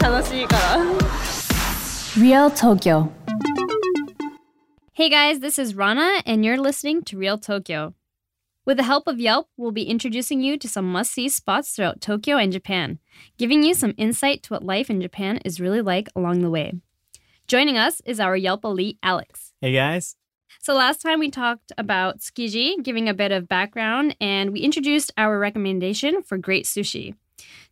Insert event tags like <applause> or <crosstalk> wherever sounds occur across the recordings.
楽しいから Real Tokyo. Hey guys, this is Rana, and you're listening to Real Tokyo. With the help of Yelp, we'll be introducing you to some must see spots throughout Tokyo and Japan, giving you some insight to what life in Japan is really like along the way. Joining us is our Yelp elite, Alex. Hey guys. So, last time we talked about Tsukiji, giving a bit of background, and we introduced our recommendation for great sushi.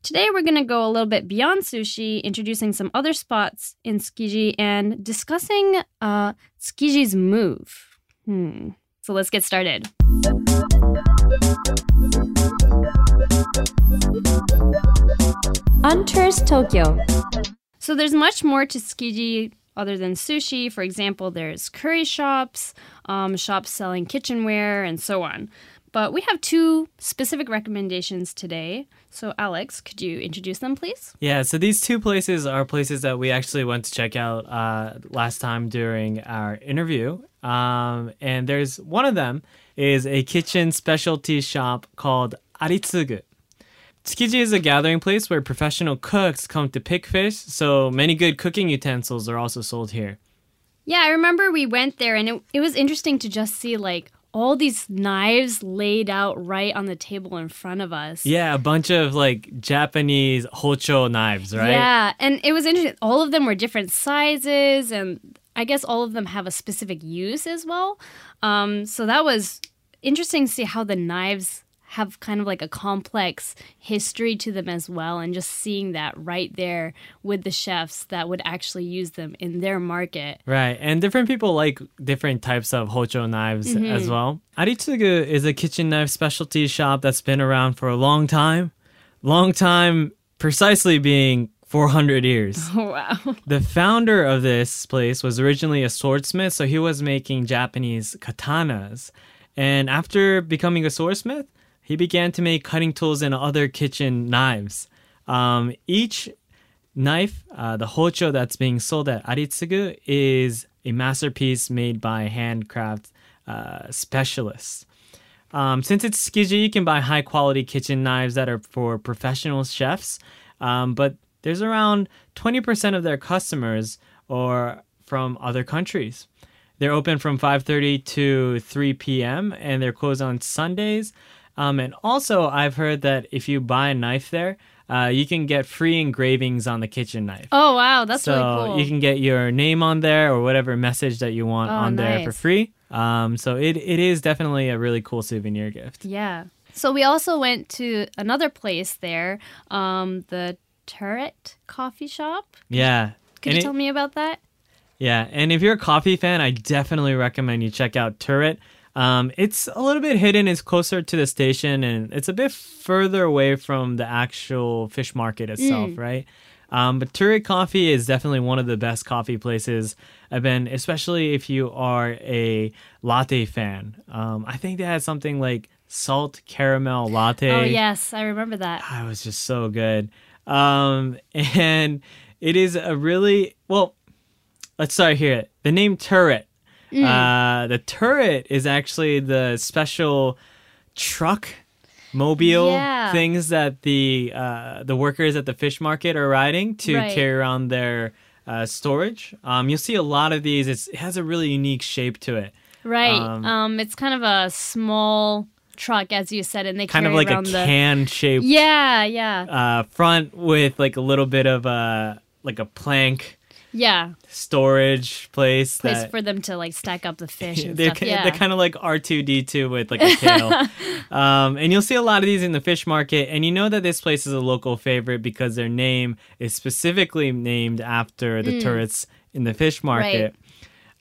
Today, we're going to go a little bit beyond sushi, introducing some other spots in Tsukiji and discussing uh, Tsukiji's move. Hmm. So, let's get started. On Tourist Tokyo. So there's much more to Tsukiji other than sushi. For example, there's curry shops, um, shops selling kitchenware, and so on. But we have two specific recommendations today. So, Alex, could you introduce them, please? Yeah, so these two places are places that we actually went to check out uh, last time during our interview. Um, and there's one of them is a kitchen specialty shop called Aritsugu. Tsukiji is a gathering place where professional cooks come to pick fish, so many good cooking utensils are also sold here. Yeah, I remember we went there and it, it was interesting to just see like all these knives laid out right on the table in front of us. Yeah, a bunch of like Japanese hocho knives, right? Yeah, and it was interesting. All of them were different sizes, and I guess all of them have a specific use as well. Um, so that was interesting to see how the knives have kind of like a complex history to them as well, and just seeing that right there with the chefs that would actually use them in their market. Right, and different people like different types of hocho knives Mm-hmm. as well. Aritsugu is a kitchen knife specialty shop that's been around for a long time. Long time, precisely being 400 years. Oh, <laughs> wow. the founder of this place was originally a swordsmith, so he was making Japanese katanas. And after becoming a swordsmith, he began to make cutting tools and other kitchen knives. Um, each knife, uh, the hocho that's being sold at Aritsugu, is a masterpiece made by handcraft uh, specialists. Um, since it's Tsukiji, you can buy high quality kitchen knives that are for professional chefs. Um, but there's around 20% of their customers are from other countries. They're open from 5:30 to 3 p.m. and they're closed on Sundays. Um, and also, I've heard that if you buy a knife there, uh, you can get free engravings on the kitchen knife. Oh, wow. That's so really cool. you can get your name on there or whatever message that you want Oh, on there for free. Um, so it, it is definitely a really cool souvenir gift. Yeah. So we also went to another place there, um, the Turret Coffee Shop. Yeah. Could And you it- tell me about that? Yeah, and if you're a coffee fan, I definitely recommend you check out Turret. Um, it's a little bit hidden. It's closer to the station, and it's a bit further away from the actual fish market itself, right? Um, but Turret Coffee is definitely one of the best coffee places I've been, especially if you are a latte fan. Um, I think they had something like salt caramel latte. Oh, yes. I remember that. Ah, it was just so good. Um, <laughs> and it is a really well. Let's start here. The name turret. Mm. Uh, the turret is actually the special truck mobile Yeah. things that the uh, the workers at the fish market are riding to Right. carry around their uh, storage. Um, you'll see a lot of these. It's, it has a really unique shape to it. Right. Um, Um, it's kind of a small truck, as you said, and they Kind of like a the. can shaped Yeah, yeah, uh, front with like a little bit of a like a plank yeah. storage place Place that for them to like stack up the fish <laughs> and they're, stuff. Yeah. they're kind of like R2D2 with like a tail. <laughs> um, and you'll see a lot of these in the fish market. And you know that this place is a local favorite because their name is specifically named after the turrets in the fish market.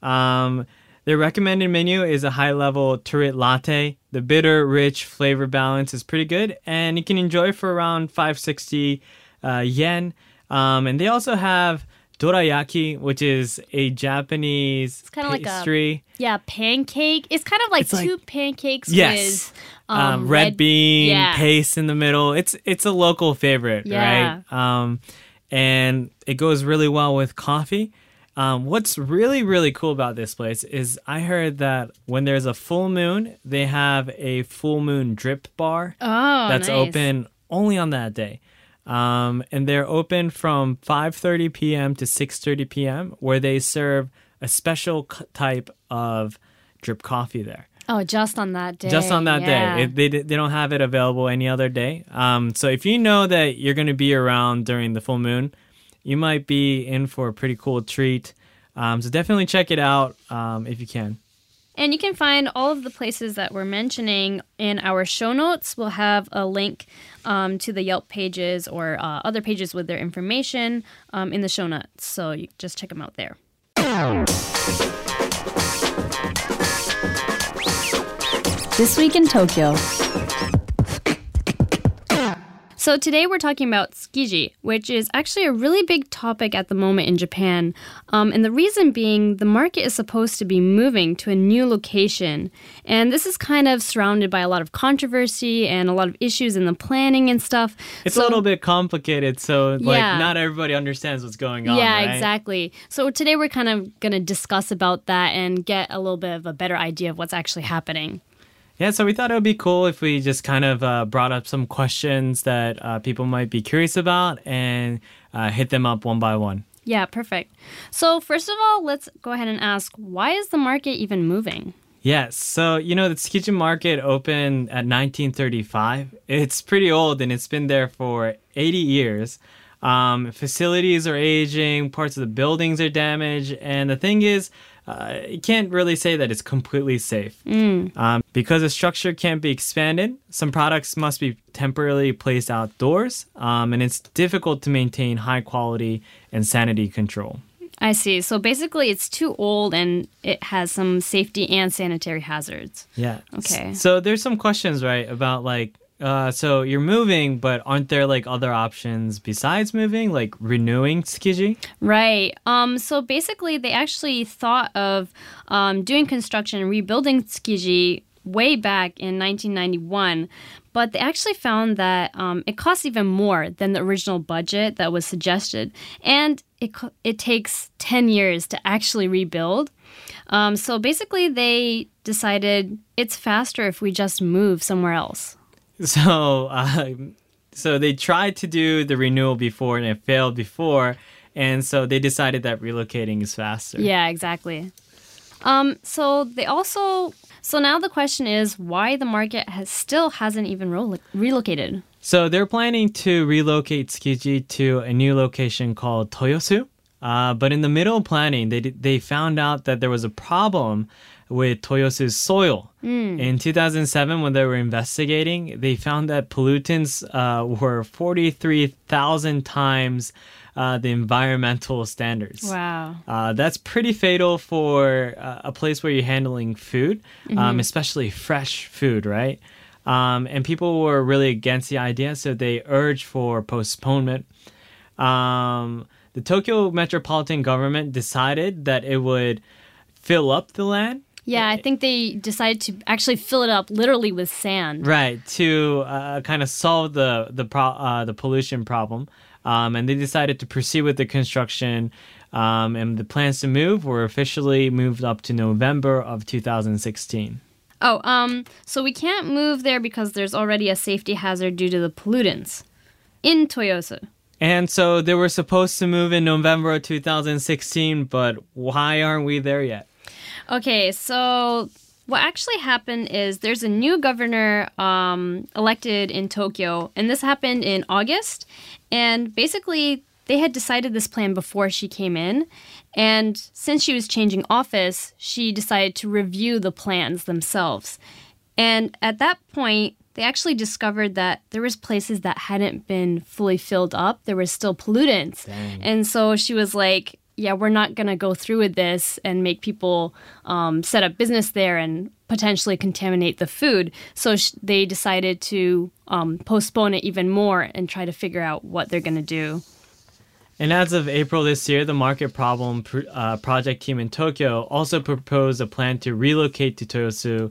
Um, their recommended menu is a high level turret latte. The bitter, rich flavor balance is pretty good, and you can enjoy for around 560 uh, yen. Um, and they also have dorayaki, which is a Japanese it's kinda like a- pastry. yeah, pancake. It's kind of like It's like- two pancakes Yes. with um, um, red, bean yeah. paste in the middle. It's it's a local favorite, Yeah. right? Um, and it goes really well with coffee. Um, what's really, really cool about this place is I heard that when there's a full moon, they have a full moon drip bar Oh, that's nice. open only on that day. Um, and they're open from 5:30 p.m. to 6:30 p.m. where they serve a special c- type of drip coffee there. Oh, just on that day. Just on that yeah. day. It, they they don't have it available any other day. Um, so if you know that you're going to be around during the full moon, you might be in for a pretty cool treat. Um, so definitely check it out um, if you can. And you can find all of the places that we're mentioning in our show notes. We'll have a link um, to the Yelp pages or uh, other pages with their information um, in the show notes. So you just check them out there. This Week in Tokyo. So today we're talking about tsukiji, which is actually a really big topic at the moment in Japan. Um, and the reason being, the market is supposed to be moving to a new location. And this is kind of surrounded by a lot of controversy and a lot of issues in the planning and stuff. It's So- a little bit complicated, so like Yeah. not everybody understands what's going on. Yeah, right? exactly. So today we're kind of going to discuss about that and get a little bit of a better idea of what's actually happening. Yeah, so we thought it would be cool if we just kind of uh, brought up some questions that uh, people might be curious about and uh, hit them up one by one. Yeah, perfect. So first of all, let's go ahead and ask why is the market even moving? Yes, so you know the Tsukiji market opened at 1935. It's pretty old and it's been there for 80 years. Um, facilities are aging, parts of the buildings are damaged, and the thing is, uh, you can't really say that it's completely safe. Um, because the structure can't be expanded, some products must be temporarily placed outdoors, um, and it's difficult to maintain high quality and sanity control. I see. So basically, it's too old and it has some safety and sanitary hazards. Yeah. Okay. So there's some questions, right, about like, uh, so you're moving, but aren't there like other options besides moving, like renewing Tsukiji? Right. Um, so basically, they actually thought of um, doing construction and rebuilding Tsukiji way back in 1991, but they actually found that um, it costs even more than the original budget that was suggested, and it it takes 10 years to actually rebuild. Um, so basically, they decided it's faster if we just move somewhere else. <laughs> So, uh, so they tried to do the renewal before and it failed before, and so they decided that relocating is faster. Yeah, exactly. Um, so they also so now the question is why the market has still hasn't even relo- relocated. So they're planning to relocate Tsukiji to a new location called Toyosu. Uh, but in the middle of planning, they they found out that there was a problem with Toyosu's soil. In 2007, when they were investigating, they found that pollutants uh, were 43,000 times uh, the environmental standards. Wow. Uh, that's pretty fatal for uh, a place where you're handling food, um, especially fresh food, right? Um, and people were really against the idea, so they urged for postponement. Um, the Tokyo metropolitan government decided that it would fill up the land, Yeah, I think they decided to actually fill it up literally with sand. right, to uh, kind of solve the the pro- uh, the pollution problem. Um, and they decided to proceed with the construction. Um, and the plans to move were officially moved up to November of 2016. Oh, um, so we can't move there because there's already a safety hazard due to the pollutants in Toyosu. And so they were supposed to move in November of 2016, but why aren't we there yet? Okay, so what actually happened is there's a new governor um, elected in Tokyo, and this happened in August. And basically, they had decided this plan before she came in. And since she was changing office, she decided to review the plans themselves. And at that point, they actually discovered that there was places that hadn't been fully filled up. There was still pollutants. And so she was like, yeah, we're not going to go through with this and make people um, set up business there and potentially contaminate the food. So sh- they decided to um, postpone it even more and try to figure out what they're going to do. And as of April this year, the Market Problem pr- uh, Project team in Tokyo also proposed a plan to relocate to Toyosu.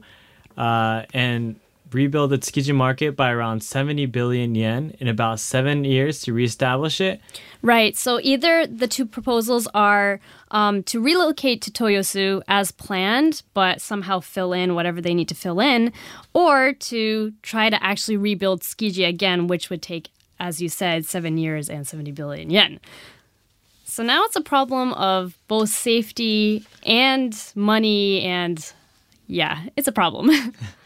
Uh, and rebuild the Tsukiji market by around 70 billion yen in about seven years to reestablish it. Right. So either the two proposals are um, to relocate to Toyosu as planned, but somehow fill in whatever they need to fill in, or to try to actually rebuild Tsukiji again, which would take, as you said, seven years and 70 billion yen. So now it's a problem of both safety and money, and yeah, it's a problem. <laughs>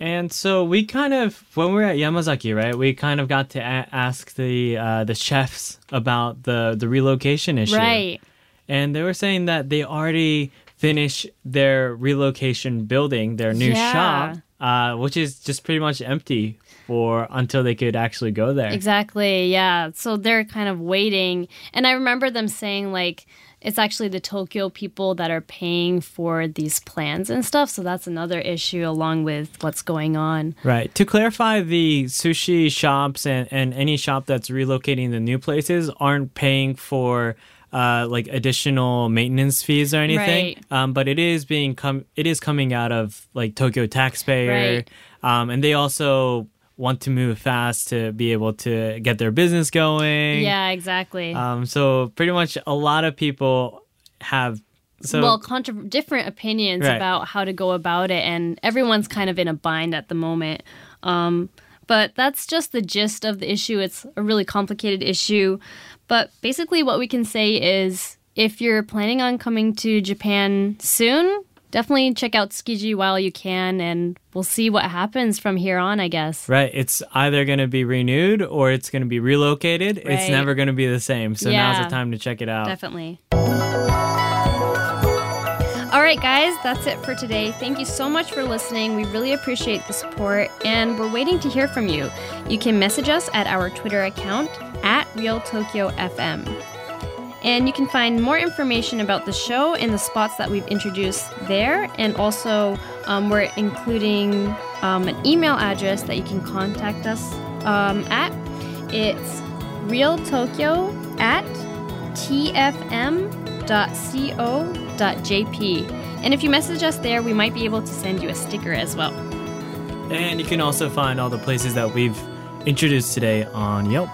And so we kind of, when we were at Yamazaki, right, we kind of got to a- ask the uh, the chefs about the the relocation issue. right. And they were saying that they already finished their relocation building, their new Yeah. shop, uh, which is just pretty much empty for until they could actually go there. Exactly. Yeah. So they're kind of waiting. And I remember them saying, like, it's actually the Tokyo people that are paying for these plans and stuff. So that's another issue along with what's going on. Right. To clarify, the sushi shops and, and any shop that's relocating the new places aren't paying for uh, like additional maintenance fees or anything. Right. Um, but it is being com- it is coming out of like Tokyo taxpayer. Right. Um, and they also want to move fast to be able to get their business going. Yeah, exactly. Um, so pretty much a lot of people have so well, contra- different opinions Right. about how to go about it, and everyone's kind of in a bind at the moment. Um, but that's just the gist of the issue. It's a really complicated issue. But basically, what we can say is if you're planning on coming to Japan soon, definitely check out Tsukiji while you can, and we'll see what happens from here on, I guess. Right. It's either going to be renewed or it's going to be relocated. Right. It's never going to be the same. So now's the time to check it out. Definitely. All right, guys, that's it for today. Thank you so much for listening. We really appreciate the support, and we're waiting to hear from you. You can message us at our Twitter account at Real Tokyo FM. And you can find more information about the show and the spots that we've introduced there. And also, um, we're including um, an email address that you can contact us um, at. It's realtokyo at tfm.co.jp. And if you message us there, we might be able to send you a sticker as well. And you can also find all the places that we've introduced today on Yelp.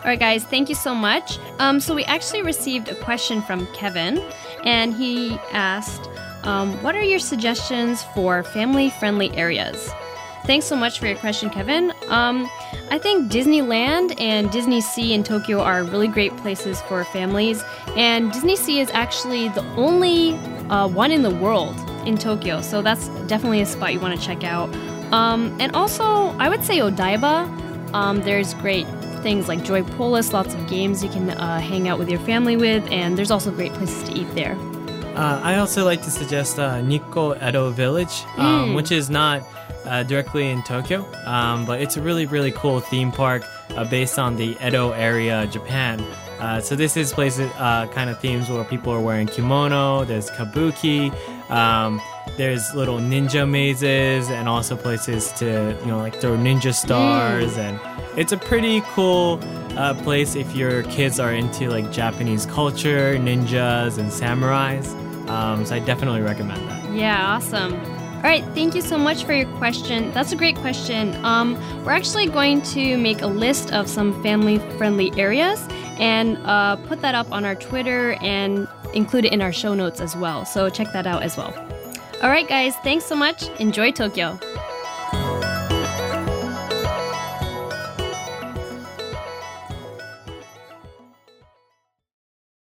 All right, guys, thank you so much. Um, so, we actually received a question from Kevin, and he asked, um, What are your suggestions for family friendly areas? Thanks so much for your question, Kevin. Um, I think Disneyland and DisneySea in Tokyo are really great places for families, and DisneySea is actually the only uh, one in the world in Tokyo, so that's definitely a spot you want to check out. Um, and also, I would say Odaiba. Um, there's great things like Joypolis, lots of games you can uh, hang out with your family with, and there's also great places to eat there. Uh, I also like to suggest uh, Nikko Edo Village, um, Mm. which is not uh, directly in Tokyo, um, but it's a really, really cool theme park uh, based on the Edo area, Japan. Uh, so this is places, uh, kind of themes where people are wearing kimono. There's kabuki. Um, there's little ninja mazes, and also places to you know like throw ninja stars, and it's a pretty cool uh, place if your kids are into like Japanese culture, ninjas, and samurais. Um, so I definitely recommend that. Yeah, awesome. All right, thank you so much for your question. That's a great question. Um, we're actually going to make a list of some family friendly areas and uh, put that up on our Twitter and include it in our show notes as well. So check that out as well. All right, guys, thanks so much. Enjoy Tokyo.